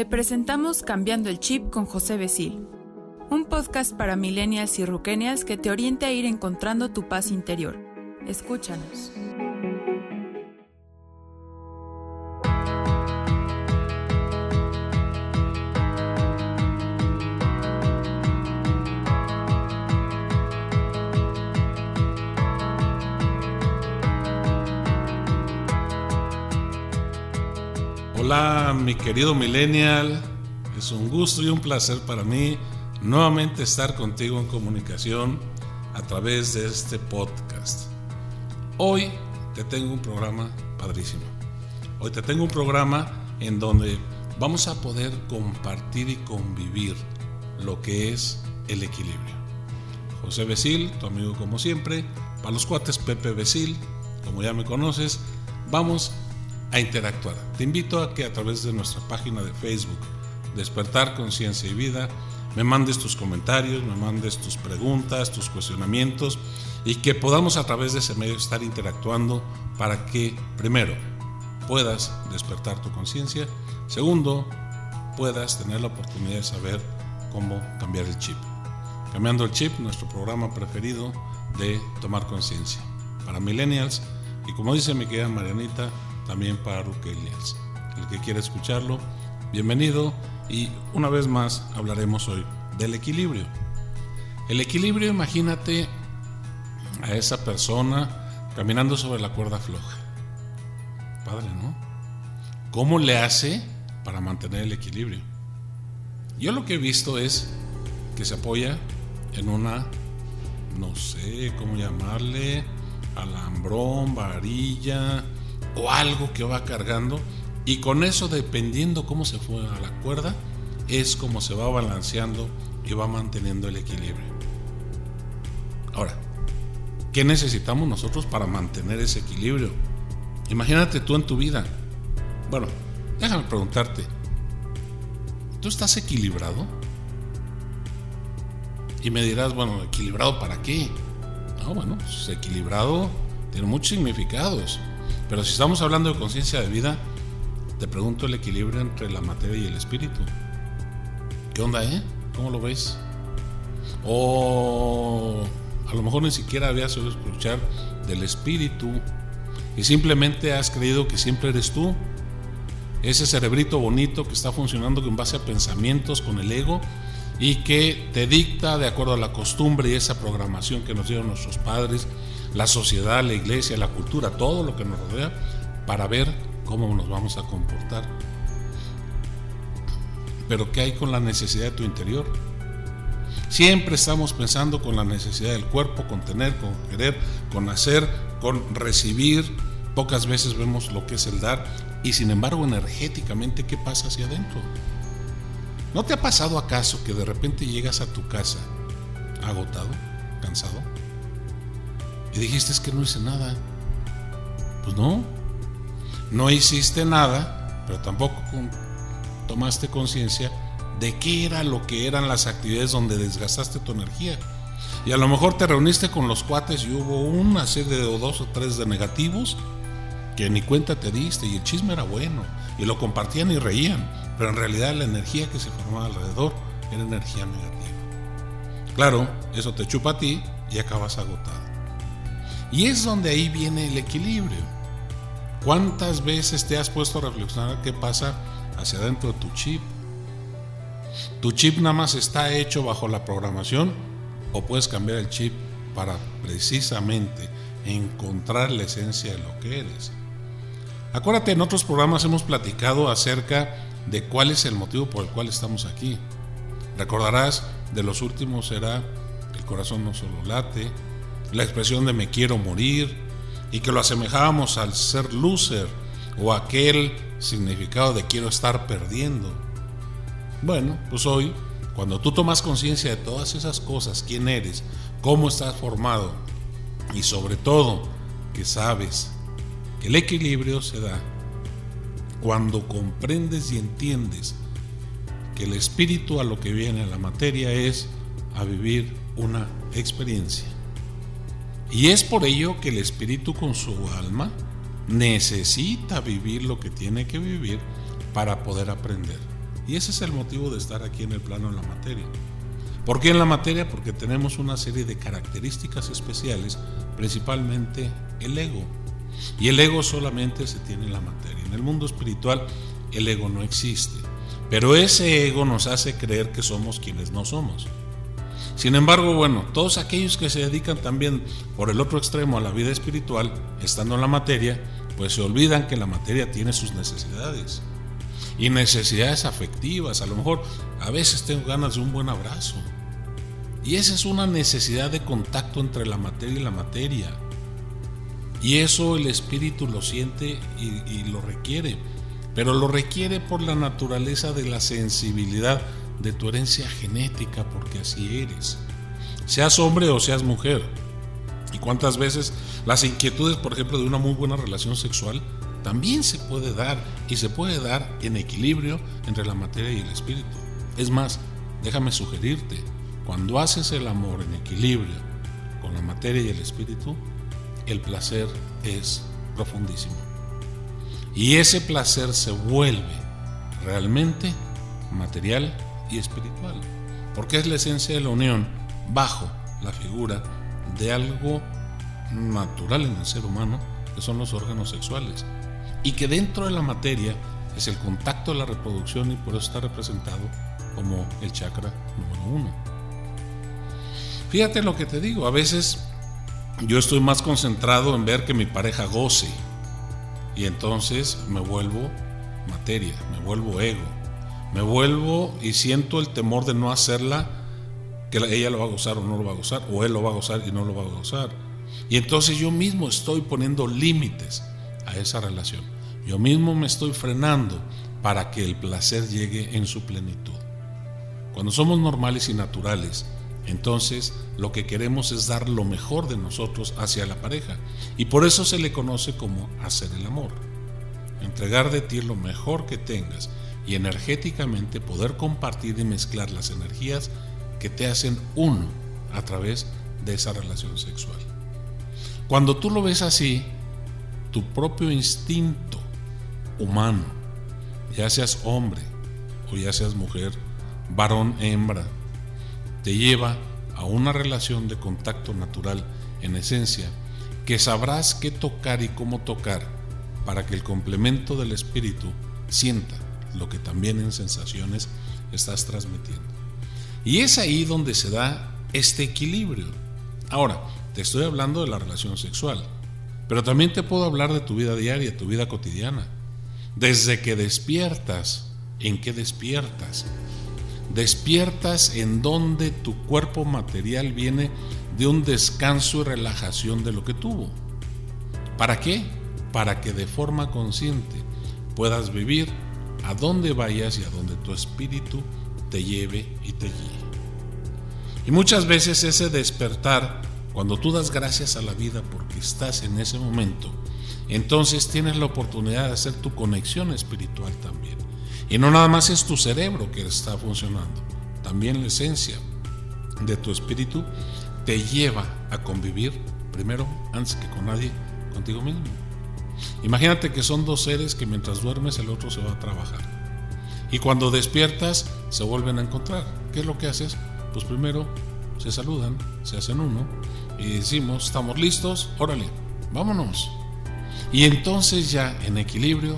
Te presentamos Cambiando el Chip con José Besil, un podcast para millennials y ruquenials que te oriente a ir encontrando tu paz interior. Escúchanos. Mi querido millennial. Es un gusto y un placer para mí nuevamente estar contigo en comunicación a través de este podcast. Hoy te tengo un programa padrísimo. Hoy te tengo un programa en donde vamos a poder compartir y convivir lo que es el equilibrio. José Besil, tu amigo como siempre, para los cuates Pepe Besil, como ya me conoces, vamos a interactuar. Te invito a que a través de nuestra página de Facebook, Despertar Conciencia y Vida, me mandes tus comentarios, me mandes tus preguntas, tus cuestionamientos y que podamos a través de ese medio estar interactuando para que, primero, puedas despertar tu conciencia, segundo, puedas tener la oportunidad de saber cómo cambiar el chip. Cambiando el chip, nuestro programa preferido de tomar conciencia. Para millennials, y como dice mi querida Marianita, también para Ruquelias. El que quiera escucharlo, bienvenido y una vez más hablaremos hoy del equilibrio. El equilibrio, imagínate a esa persona caminando sobre la cuerda floja. Padre, ¿no? ¿Cómo le hace para mantener el equilibrio? Yo lo que he visto es que se apoya en una, no sé cómo llamarle, alambrón, varilla, o algo que va cargando y con eso dependiendo cómo se fue a la cuerda es como se va balanceando y va manteniendo el equilibrio. Ahora, ¿qué necesitamos nosotros para mantener ese equilibrio? Imagínate tú en tu vida. Bueno, déjame preguntarte, ¿tú estás equilibrado? Y me dirás, bueno, ¿equilibrado para qué? No, bueno, pues equilibrado tiene muchos significados. Pero si estamos hablando de conciencia de vida, te pregunto el equilibrio entre la materia y el espíritu. ¿Qué onda, eh? ¿Cómo lo ves? O a lo mejor ni siquiera habías oído escuchar del espíritu y simplemente has creído que siempre eres tú. Ese cerebrito bonito que está funcionando en base a pensamientos con el ego y que te dicta de acuerdo a la costumbre y esa programación que nos dieron nuestros padres la sociedad, la iglesia, la cultura, todo lo que nos rodea, para ver cómo nos vamos a comportar. Pero ¿qué hay con la necesidad de tu interior? Siempre estamos pensando con la necesidad del cuerpo, con tener, con querer, con hacer, con recibir. Pocas veces vemos lo que es el dar y sin embargo energéticamente, ¿qué pasa hacia adentro? ¿No te ha pasado acaso que de repente llegas a tu casa agotado, cansado? Y dijiste es que no hice nada. Pues no, no hiciste nada, pero tampoco tomaste conciencia de qué era lo que eran las actividades donde desgastaste tu energía. Y a lo mejor te reuniste con los cuates y hubo una serie de dos o tres de negativos que ni cuenta te diste y el chisme era bueno y lo compartían y reían, pero en realidad la energía que se formaba alrededor era energía negativa. Claro, eso te chupa a ti y acabas agotado. Y es donde ahí viene el equilibrio. ¿Cuántas veces te has puesto a reflexionar qué pasa hacia adentro de tu chip? ¿Tu chip nada más está hecho bajo la programación o puedes cambiar el chip para precisamente encontrar la esencia de lo que eres? Acuérdate, en otros programas hemos platicado acerca de cuál es el motivo por el cual estamos aquí. Recordarás, de los últimos era el corazón no solo late, la expresión de me quiero morir y que lo asemejábamos al ser loser o aquel significado de quiero estar perdiendo. Bueno, pues hoy, cuando tú tomas conciencia de todas esas cosas, quién eres, cómo estás formado y sobre todo que sabes que el equilibrio se da cuando comprendes y entiendes que el espíritu a lo que viene a la materia es a vivir una experiencia. Y es por ello que el espíritu con su alma necesita vivir lo que tiene que vivir para poder aprender. Y ese es el motivo de estar aquí en el plano de la materia. ¿Por qué en la materia? Porque tenemos una serie de características especiales, principalmente el ego. Y el ego solamente se tiene en la materia. En el mundo espiritual el ego no existe. Pero ese ego nos hace creer que somos quienes no somos. Sin embargo, bueno, todos aquellos que se dedican también por el otro extremo a la vida espiritual, estando en la materia, pues se olvidan que la materia tiene sus necesidades. Y necesidades afectivas. A lo mejor a veces tengo ganas de un buen abrazo. Y esa es una necesidad de contacto entre la materia y la materia. Y eso el espíritu lo siente y, y lo requiere pero lo requiere por la naturaleza de la sensibilidad de tu herencia genética, porque así eres. Seas hombre o seas mujer. ¿Y cuántas veces las inquietudes, por ejemplo, de una muy buena relación sexual, también se puede dar y se puede dar en equilibrio entre la materia y el espíritu? Es más, déjame sugerirte, cuando haces el amor en equilibrio con la materia y el espíritu, el placer es profundísimo. Y ese placer se vuelve realmente material y espiritual, porque es la esencia de la unión bajo la figura de algo natural en el ser humano, que son los órganos sexuales, y que dentro de la materia es el contacto de la reproducción y por eso está representado como el chakra número uno. Fíjate lo que te digo, a veces yo estoy más concentrado en ver que mi pareja goce, y entonces me vuelvo materia, me vuelvo ego, me vuelvo y siento el temor de no hacerla, que ella lo va a gozar o no lo va a gozar, o él lo va a gozar y no lo va a gozar. Y entonces yo mismo estoy poniendo límites a esa relación. Yo mismo me estoy frenando para que el placer llegue en su plenitud. Cuando somos normales y naturales, entonces, lo que queremos es dar lo mejor de nosotros hacia la pareja. Y por eso se le conoce como hacer el amor. Entregar de ti lo mejor que tengas y energéticamente poder compartir y mezclar las energías que te hacen uno a través de esa relación sexual. Cuando tú lo ves así, tu propio instinto humano, ya seas hombre o ya seas mujer, varón, hembra, te lleva a una relación de contacto natural en esencia que sabrás qué tocar y cómo tocar para que el complemento del espíritu sienta lo que también en sensaciones estás transmitiendo. Y es ahí donde se da este equilibrio. Ahora, te estoy hablando de la relación sexual, pero también te puedo hablar de tu vida diaria, tu vida cotidiana. Desde que despiertas, ¿en qué despiertas? despiertas en donde tu cuerpo material viene de un descanso y relajación de lo que tuvo. ¿Para qué? Para que de forma consciente puedas vivir a donde vayas y a donde tu espíritu te lleve y te guíe. Y muchas veces ese despertar, cuando tú das gracias a la vida porque estás en ese momento, entonces tienes la oportunidad de hacer tu conexión espiritual también. Y no nada más es tu cerebro que está funcionando, también la esencia de tu espíritu te lleva a convivir primero, antes que con nadie, contigo mismo. Imagínate que son dos seres que mientras duermes el otro se va a trabajar. Y cuando despiertas se vuelven a encontrar. ¿Qué es lo que haces? Pues primero se saludan, se hacen uno y decimos, estamos listos, órale, vámonos. Y entonces ya en equilibrio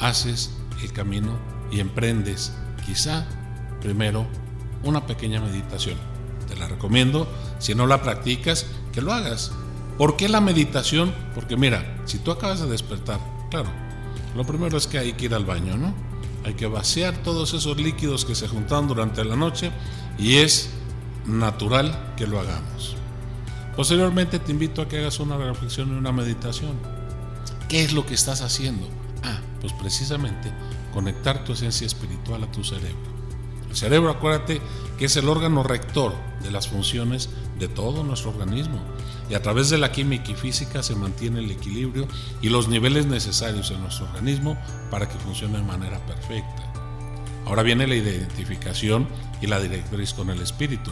haces el camino y emprendes quizá primero una pequeña meditación. Te la recomiendo, si no la practicas, que lo hagas. ¿Por qué la meditación? Porque mira, si tú acabas de despertar, claro, lo primero es que hay que ir al baño, ¿no? Hay que vaciar todos esos líquidos que se juntan durante la noche y es natural que lo hagamos. Posteriormente te invito a que hagas una reflexión y una meditación. ¿Qué es lo que estás haciendo? Ah, pues precisamente conectar tu esencia espiritual a tu cerebro. El cerebro, acuérdate que es el órgano rector de las funciones de todo nuestro organismo y a través de la química y física se mantiene el equilibrio y los niveles necesarios en nuestro organismo para que funcione de manera perfecta. Ahora viene la identificación y la directriz con el espíritu.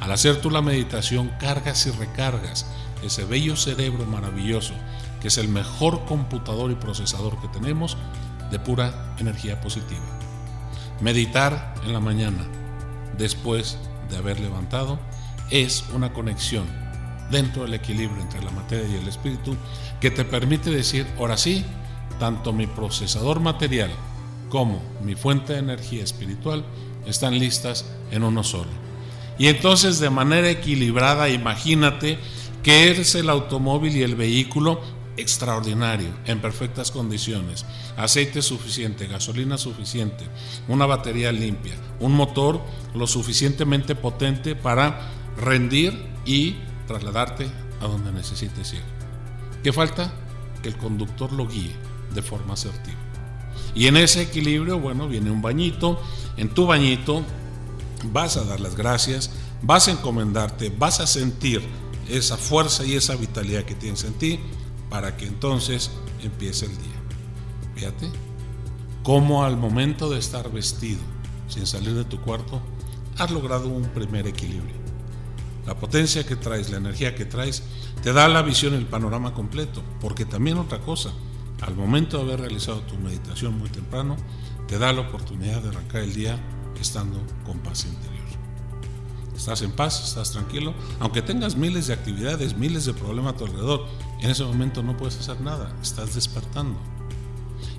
Al hacer tú la meditación cargas y recargas ese bello cerebro maravilloso que es el mejor computador y procesador que tenemos de pura energía positiva. Meditar en la mañana, después de haber levantado, es una conexión dentro del equilibrio entre la materia y el espíritu que te permite decir, ahora sí, tanto mi procesador material como mi fuente de energía espiritual están listas en uno solo. Y entonces de manera equilibrada, imagínate que eres el automóvil y el vehículo extraordinario, en perfectas condiciones, aceite suficiente, gasolina suficiente, una batería limpia, un motor lo suficientemente potente para rendir y trasladarte a donde necesites ir. ¿Qué falta? Que el conductor lo guíe de forma asertiva. Y en ese equilibrio, bueno, viene un bañito. En tu bañito vas a dar las gracias, vas a encomendarte, vas a sentir esa fuerza y esa vitalidad que tienes en ti para que entonces empiece el día. Fíjate cómo al momento de estar vestido, sin salir de tu cuarto, has logrado un primer equilibrio. La potencia que traes, la energía que traes, te da la visión, el panorama completo. Porque también otra cosa, al momento de haber realizado tu meditación muy temprano, te da la oportunidad de arrancar el día estando con paz interior. Estás en paz, estás tranquilo, aunque tengas miles de actividades, miles de problemas a tu alrededor, en ese momento no puedes hacer nada, estás despertando.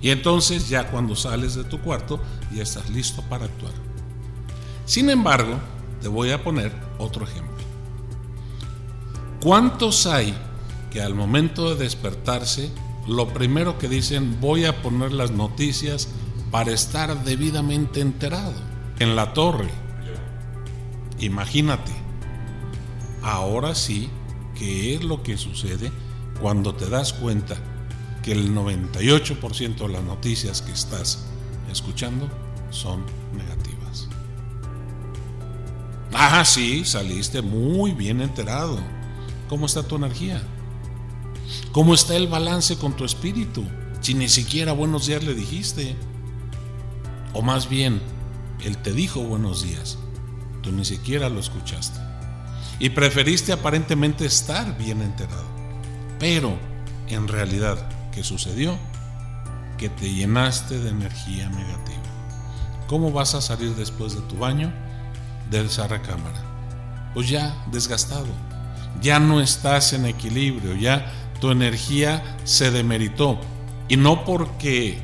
Y entonces ya cuando sales de tu cuarto, ya estás listo para actuar. Sin embargo, te voy a poner otro ejemplo. ¿Cuántos hay que al momento de despertarse, lo primero que dicen, voy a poner las noticias para estar debidamente enterado? En la torre. Imagínate. Ahora sí, ¿qué es lo que sucede cuando te das cuenta que el 98% de las noticias que estás escuchando son negativas? Ah, sí, saliste muy bien enterado ¿Cómo está tu energía? ¿Cómo está el balance con tu espíritu? Si ni siquiera buenos días le dijiste. O más bien, él te dijo buenos días. Tú ni siquiera lo escuchaste. Y preferiste aparentemente estar bien enterado. Pero, en realidad, ¿qué sucedió? Que te llenaste de energía negativa. ¿Cómo vas a salir después de tu baño de esa recámara? Pues ya desgastado ya no estás en equilibrio, ya tu energía se demeritó. Y no porque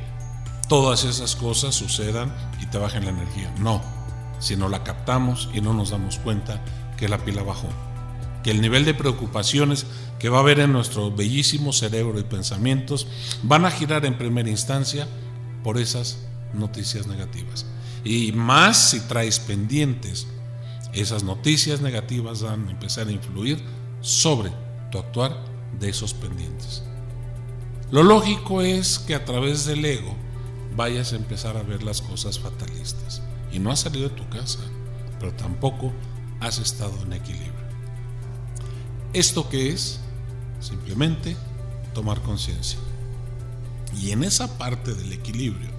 todas esas cosas sucedan y te bajen la energía, no, sino la captamos y no nos damos cuenta que la pila bajó. Que el nivel de preocupaciones que va a haber en nuestro bellísimo cerebro y pensamientos van a girar en primera instancia por esas noticias negativas. Y más si traes pendientes, esas noticias negativas van a empezar a influir sobre tu actuar de esos pendientes. Lo lógico es que a través del ego vayas a empezar a ver las cosas fatalistas. Y no has salido de tu casa, pero tampoco has estado en equilibrio. ¿Esto qué es? Simplemente tomar conciencia. Y en esa parte del equilibrio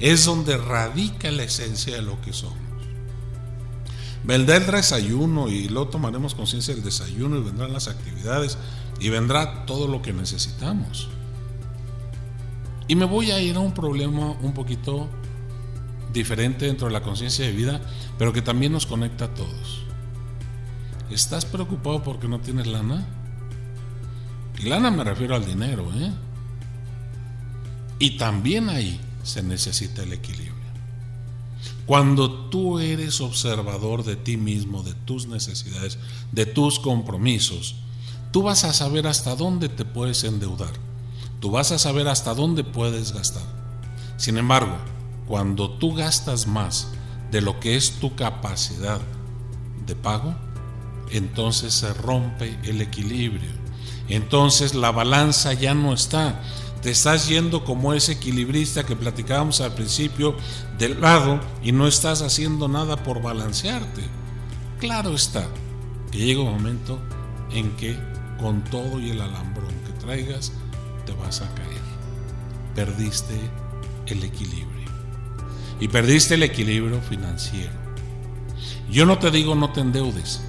es donde radica la esencia de lo que somos. Vendrá el desayuno y luego tomaremos conciencia del desayuno y vendrán las actividades y vendrá todo lo que necesitamos. Y me voy a ir a un problema un poquito diferente dentro de la conciencia de vida, pero que también nos conecta a todos. ¿Estás preocupado porque no tienes lana? Y lana me refiero al dinero, ¿eh? Y también ahí se necesita el equilibrio. Cuando tú eres observador de ti mismo, de tus necesidades, de tus compromisos, tú vas a saber hasta dónde te puedes endeudar. Tú vas a saber hasta dónde puedes gastar. Sin embargo, cuando tú gastas más de lo que es tu capacidad de pago, entonces se rompe el equilibrio. Entonces la balanza ya no está te estás yendo como ese equilibrista que platicábamos al principio del lado y no estás haciendo nada por balancearte. Claro está que llega un momento en que con todo y el alambrón que traigas te vas a caer. Perdiste el equilibrio. Y perdiste el equilibrio financiero. Yo no te digo no te endeudes,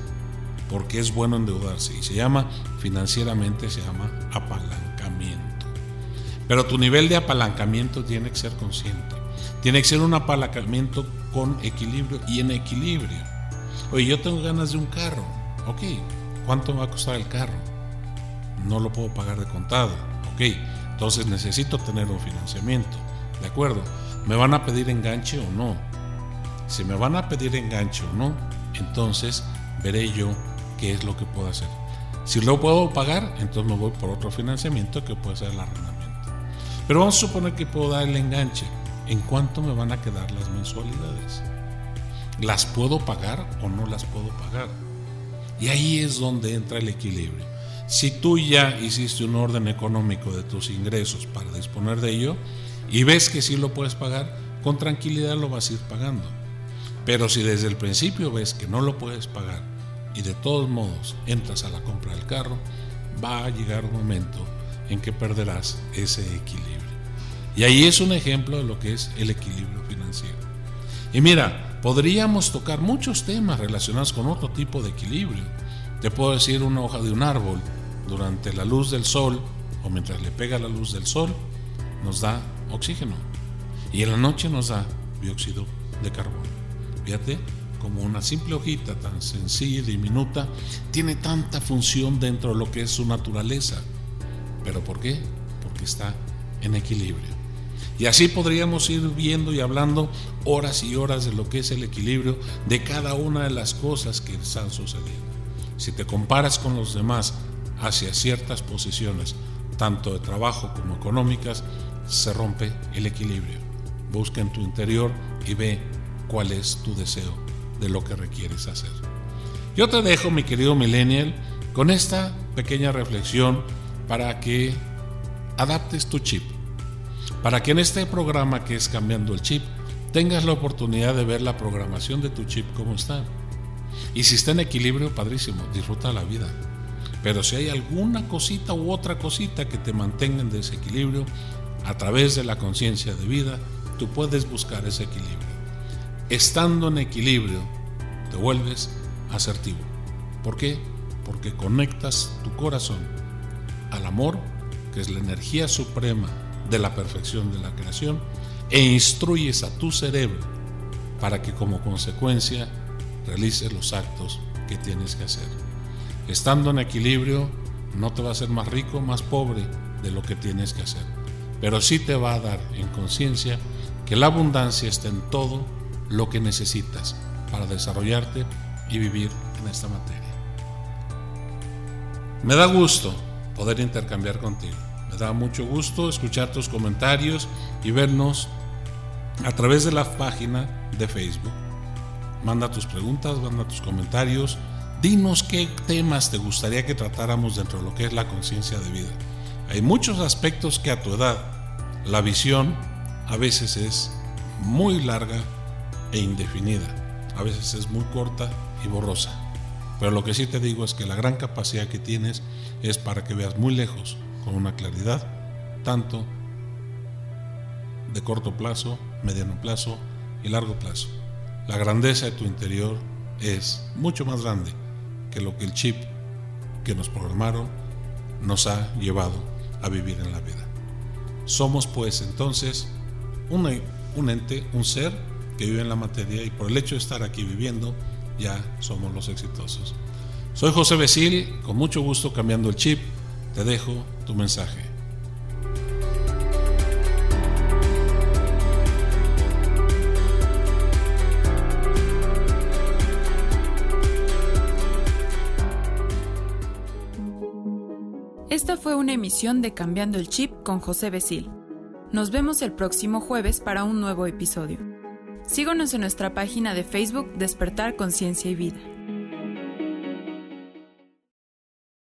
porque es bueno endeudarse y se llama financieramente, se llama apalancamiento. Pero tu nivel de apalancamiento tiene que ser consciente. Tiene que ser un apalancamiento con equilibrio y en equilibrio. Oye, yo tengo ganas de un carro. Ok, ¿cuánto me va a costar el carro? No lo puedo pagar de contado. Ok, entonces necesito tener un financiamiento. ¿De acuerdo? ¿Me van a pedir enganche o no? Si me van a pedir enganche o no, entonces veré yo qué es lo que puedo hacer. Si lo puedo pagar, entonces me voy por otro financiamiento que puede ser el arrendamiento. Pero vamos a suponer que puedo dar el enganche. ¿En cuánto me van a quedar las mensualidades? ¿Las puedo pagar o no las puedo pagar? Y ahí es donde entra el equilibrio. Si tú ya hiciste un orden económico de tus ingresos para disponer de ello y ves que sí lo puedes pagar, con tranquilidad lo vas a ir pagando. Pero si desde el principio ves que no lo puedes pagar y de todos modos entras a la compra del carro, va a llegar un momento en que perderás ese equilibrio. Y ahí es un ejemplo de lo que es el equilibrio financiero. Y mira, podríamos tocar muchos temas relacionados con otro tipo de equilibrio. Te puedo decir una hoja de un árbol durante la luz del sol o mientras le pega la luz del sol nos da oxígeno y en la noche nos da dióxido de carbono. Fíjate, como una simple hojita tan sencilla y diminuta, tiene tanta función dentro de lo que es su naturaleza. ¿Pero por qué? Porque está en equilibrio. Y así podríamos ir viendo y hablando horas y horas de lo que es el equilibrio de cada una de las cosas que están sucediendo. Si te comparas con los demás hacia ciertas posiciones, tanto de trabajo como económicas, se rompe el equilibrio. Busca en tu interior y ve cuál es tu deseo de lo que requieres hacer. Yo te dejo, mi querido millennial, con esta pequeña reflexión para que adaptes tu chip. Para que en este programa que es Cambiando el Chip, tengas la oportunidad de ver la programación de tu chip cómo está. Y si está en equilibrio, padrísimo, disfruta la vida. Pero si hay alguna cosita u otra cosita que te mantenga en desequilibrio, a través de la conciencia de vida, tú puedes buscar ese equilibrio. Estando en equilibrio, te vuelves asertivo. ¿Por qué? Porque conectas tu corazón al amor, que es la energía suprema de la perfección de la creación, e instruyes a tu cerebro para que como consecuencia realices los actos que tienes que hacer. Estando en equilibrio, no te va a ser más rico, más pobre de lo que tienes que hacer, pero sí te va a dar en conciencia que la abundancia está en todo lo que necesitas para desarrollarte y vivir en esta materia. Me da gusto poder intercambiar contigo. Me da mucho gusto escuchar tus comentarios y vernos a través de la página de Facebook. Manda tus preguntas, manda tus comentarios. Dinos qué temas te gustaría que tratáramos dentro de lo que es la conciencia de vida. Hay muchos aspectos que a tu edad la visión a veces es muy larga e indefinida. A veces es muy corta y borrosa. Pero lo que sí te digo es que la gran capacidad que tienes es para que veas muy lejos con una claridad, tanto de corto plazo, mediano plazo y largo plazo. La grandeza de tu interior es mucho más grande que lo que el chip que nos programaron nos ha llevado a vivir en la vida. Somos pues entonces un, un ente, un ser que vive en la materia y por el hecho de estar aquí viviendo ya somos los exitosos. Soy José Besil, con mucho gusto cambiando el chip, te dejo tu mensaje. Esta fue una emisión de Cambiando el Chip con José Besil. Nos vemos el próximo jueves para un nuevo episodio. Síguenos en nuestra página de Facebook Despertar Conciencia y Vida.